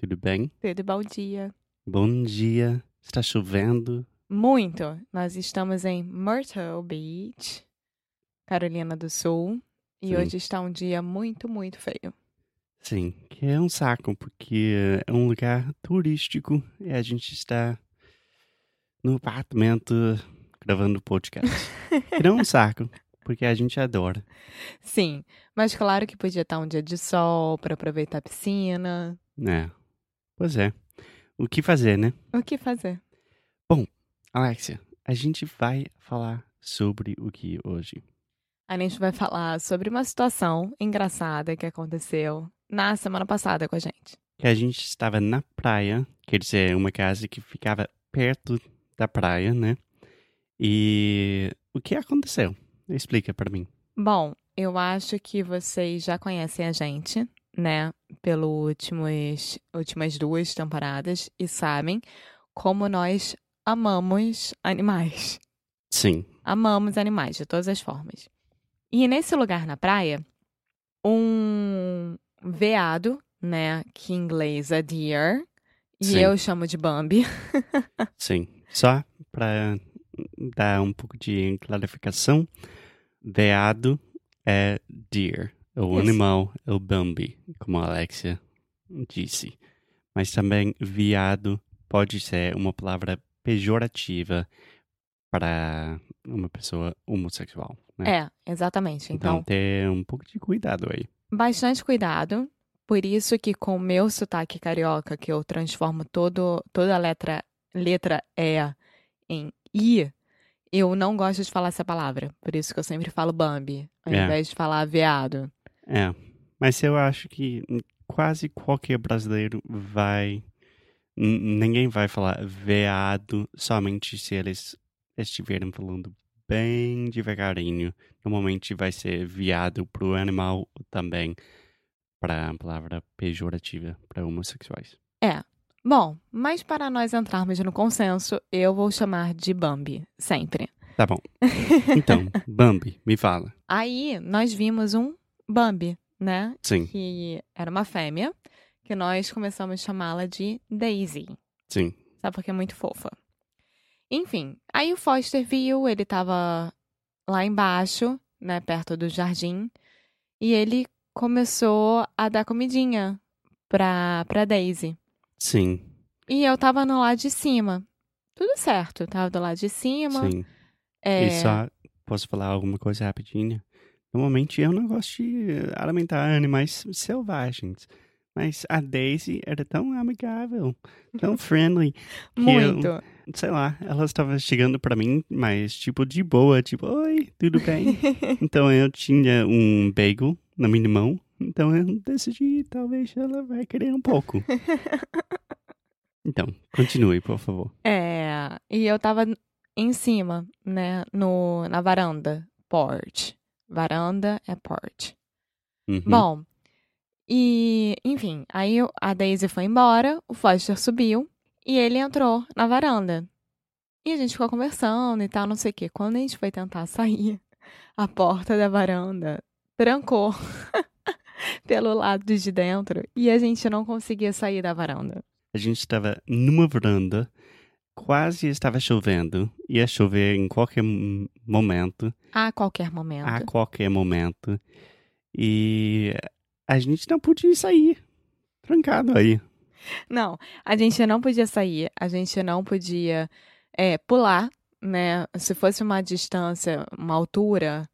Tudo bem? Tudo bom dia? Bom dia. Está chovendo? Muito. Nós estamos em Myrtle Beach, Carolina do Sul, e Sim. hoje está um dia muito, muito feio. Sim, que é um saco, porque é um lugar turístico e a gente está no apartamento gravando podcast. que não é um saco, porque a gente adora. Sim, mas claro que podia estar um dia de sol para aproveitar a piscina. É. Pois é. O que fazer, né? O que fazer? Alexia, a gente vai falar sobre o que hoje? A gente vai falar sobre uma situação engraçada que aconteceu na semana passada com a gente. Que a gente estava na praia, quer dizer, uma casa que ficava perto da praia, né? E o que aconteceu? Explica pra mim. Bom, eu acho que vocês já conhecem a gente, né? Pelas últimas, últimas duas temporadas e sabem como nós amamos animais. Sim. Amamos animais de todas as formas. E nesse lugar na praia, um veado, né? Que em inglês é deer, e Sim. eu chamo de Bambi. Sim. Só para dar um pouco de clarificação, veado é deer. O Isso. animal é o Bambi, como a Alexia disse. Mas também viado pode ser uma palavra pejorativa para uma pessoa homossexual. Né? É, exatamente. Então, Então, ter um pouco de cuidado aí. bastante cuidado. Por isso que com o meu sotaque carioca, que eu transformo todo, toda a letra, letra E em I, eu não gosto de falar essa palavra. Por isso que eu sempre falo Bambi, ao É. invés de falar veado. É, mas eu acho que quase qualquer brasileiro vai. Ninguém vai falar veado somente se eles estiverem falando bem devagarinho. Normalmente vai ser viado pro animal também para a palavra pejorativa para homossexuais. Bom, mas para nós entrarmos no consenso, eu vou chamar de Bambi, sempre. Tá bom. Então, Bambi, me fala. Aí nós vimos um Bambi, né? Sim, Que era uma fêmea, que nós começamos a chamá-la de Daisy. sim. Sabe porque é muito fofa. Enfim, aí o Foster viu, ele tava lá embaixo, né, perto do jardim, e ele começou a dar comidinha pra, pra Daisy. Sim, E eu tava no lado de cima. Tudo certo, eu tava do lado de cima. sim. É, E só posso falar alguma coisa rapidinho? Normalmente eu não gosto de alimentar animais selvagens. Mas a Daisy era tão amigável, tão friendly. que eu- muito. sei lá, ela estava chegando pra mim, mas tipo de boa, tipo, oi, tudo bem? então eu tinha um bagel na minha mão, então eu decidi, talvez ela vai querer um pouco. então, continue, por favor. É, e eu tava em cima, né, no, na varanda, porch. Varanda é porch. Uhum. Bom, e, enfim, aí a Daisy foi embora, o Foster subiu e ele entrou na varanda. E a gente ficou conversando e tal, não sei o quê. Quando a gente foi tentar sair, a porta da varanda trancou pelo lado de dentro e a gente não conseguia sair da varanda. A gente estava numa varanda, quase estava chovendo, ia chover em qualquer momento, A qualquer momento. a qualquer momento, e a gente não podia sair, trancado aí. Não, a gente não podia sair, a gente não podia é, pular né? Se fosse uma distância, uma altura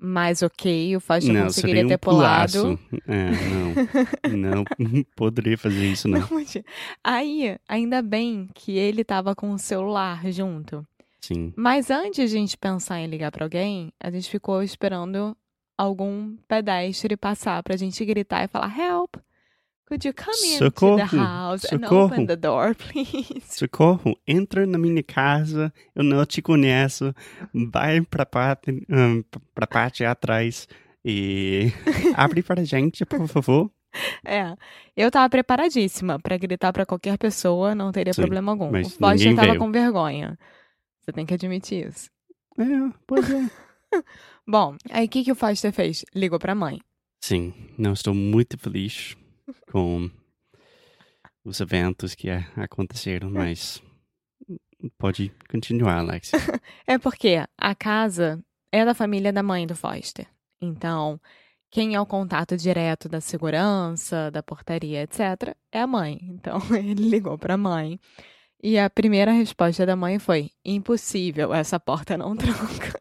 mais ok, o Foster não, conseguiria um ter pulado. pulaço. É, não. não poderia fazer isso, não. Não, Aí, ainda bem que ele tava com o celular junto. Sim. Mas antes de a gente pensar em ligar pra alguém, a gente ficou esperando algum pedestre passar pra gente gritar e falar: Help! Could you come into Socorro! the house and Socorro! open the door, please? Socorro, entra na minha casa, eu não te conheço, vai pra parte, hum, pra parte atrás e abre pra gente, por favor. É, eu tava preparadíssima pra gritar pra qualquer pessoa, não teria Sim, problema algum. mas o Foster tava veio. com vergonha. Você tem que admitir isso. É, pois é. Bom, aí o que, que o Foster fez? Ligou pra mãe. Sim, não estou muito feliz com os eventos que a- aconteceram, mas pode continuar, Alex. É porque a casa é da família da mãe do Foster. Então, quem é o contato direto da segurança, da portaria, etc., é a mãe. Então, ele ligou pra mãe. E a primeira resposta da mãe foi: impossível, essa porta não tranca.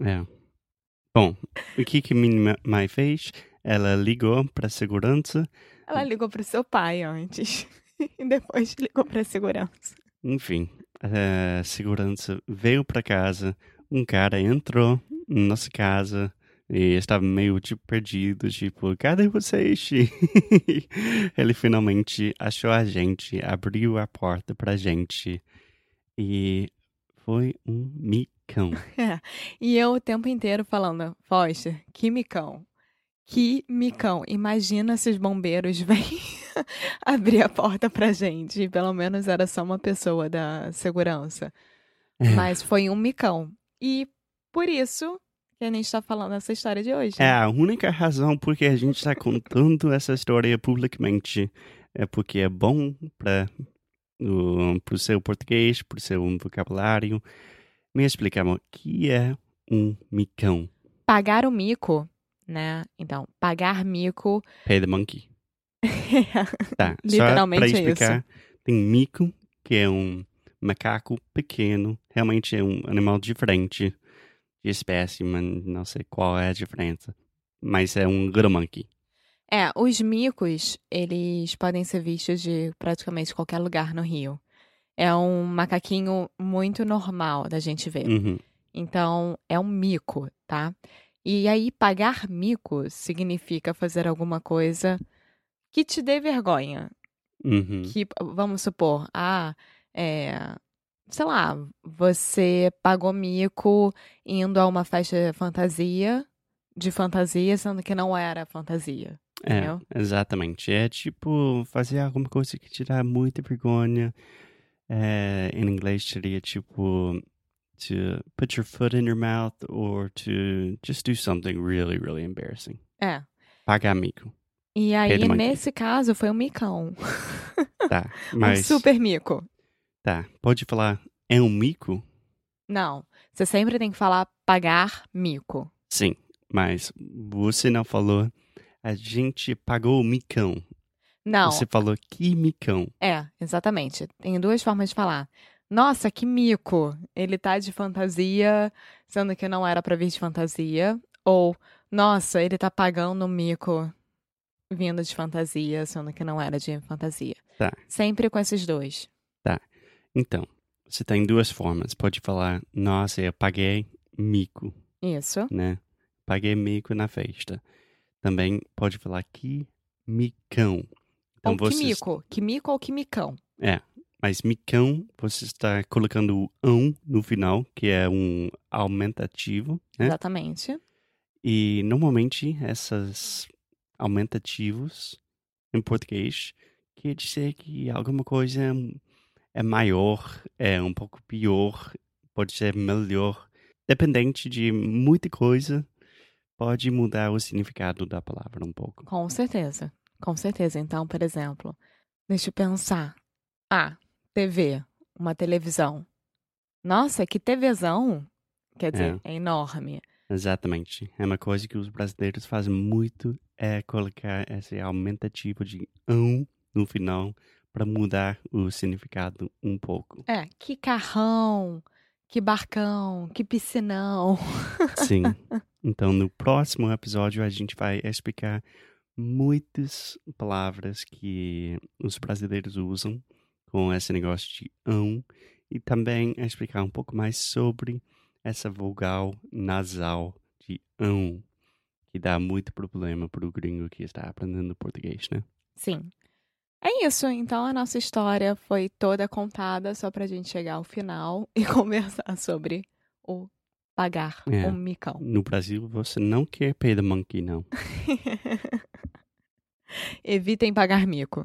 É. Bom, o que que minha mãe fez? Ela ligou pra segurança Ela ligou pro seu pai antes. E depois ligou pra segurança. Enfim, a segurança veio para casa, um cara entrou na nossa casa e estava meio tipo perdido, tipo, cadê vocês? Ele finalmente achou a gente, abriu a porta pra gente e foi um micão. E eu o tempo inteiro falando: Foster, que micão. Que micão. Imagina se os bombeiros vêm abrir a porta pra gente. E pelo menos era só uma pessoa da segurança. É. Mas foi um micão. E por isso que a gente tá falando essa história de hoje. É a única razão porque a gente está contando essa história publicamente é porque é bom para o seu português, para o seu vocabulário. Me explica, amor, o que é um micão? Pagar o mico, né? Então, pagar mico. Pay the monkey. Tá, Literalmente só é para explicar, tem mico, que é um macaco pequeno, realmente é um animal diferente de espécie, mas não sei qual é a diferença. Mas é um little monkey. É, os micos, eles podem ser vistos de praticamente qualquer lugar no Rio. É um macaquinho muito normal da gente ver. Uhum. Então, é um mico, tá? E aí, pagar mico significa fazer alguma coisa que te dê vergonha. Uhum. Que, vamos supor, ah, é, sei lá, você pagou mico indo a uma festa fantasia, de fantasia, sendo que não era fantasia. É, exatamente. É tipo fazer alguma coisa que te dá muita vergonha. É, em inglês seria tipo to put your foot in your mouth or to just do something really, really embarrassing. É. Pagar amigo. E aí, nesse caso, foi um micão. Tá, Um mas super mico. tá, pode falar é um mico? Não, você sempre tem que falar pagar mico. Sim, mas você não falou a gente pagou o micão. Não, Você falou que micão. é, exatamente. Tem duas formas de falar. Nossa, que mico! Ele tá de fantasia, sendo que não era pra vir de fantasia. Ou, nossa, ele tá pagando mico vindo de fantasia, sendo que não era de fantasia. Tá. Sempre com esses dois. Então, você tem duas formas. Pode falar, nossa, eu paguei mico. Isso. né? Paguei mico na festa. Também pode falar que micão. Então ou você, que mico. Que mico ou que micão. Mas micão, você está colocando o ão no final, que é um aumentativo, né? Exatamente. E normalmente essas aumentativos em português quer dizer que alguma coisa é maior, é um pouco pior, pode ser melhor. Dependente de muita coisa, pode mudar o significado da palavra um pouco. Com certeza. Com certeza. Então, por exemplo, deixa eu pensar. Ah, TV. Uma televisão. Nossa, que TVzão! Quer dizer, é, enorme. Exatamente. É uma coisa que os brasileiros fazem muito, é colocar esse aumentativo de ão no final para mudar o significado um pouco. É, que carrão, que barcão, que piscinão. Sim. Então, no próximo episódio, a gente vai explicar muitas palavras que os brasileiros usam com esse negócio de ão e também explicar um pouco mais sobre essa vogal nasal de ão, que dá muito problema para o gringo que está aprendendo português, né? Sim. É isso, então a nossa história foi toda contada só pra gente chegar ao final e conversar sobre o pagar É. um micão. No Brasil, você não quer pay the monkey, não. Evitem pagar mico.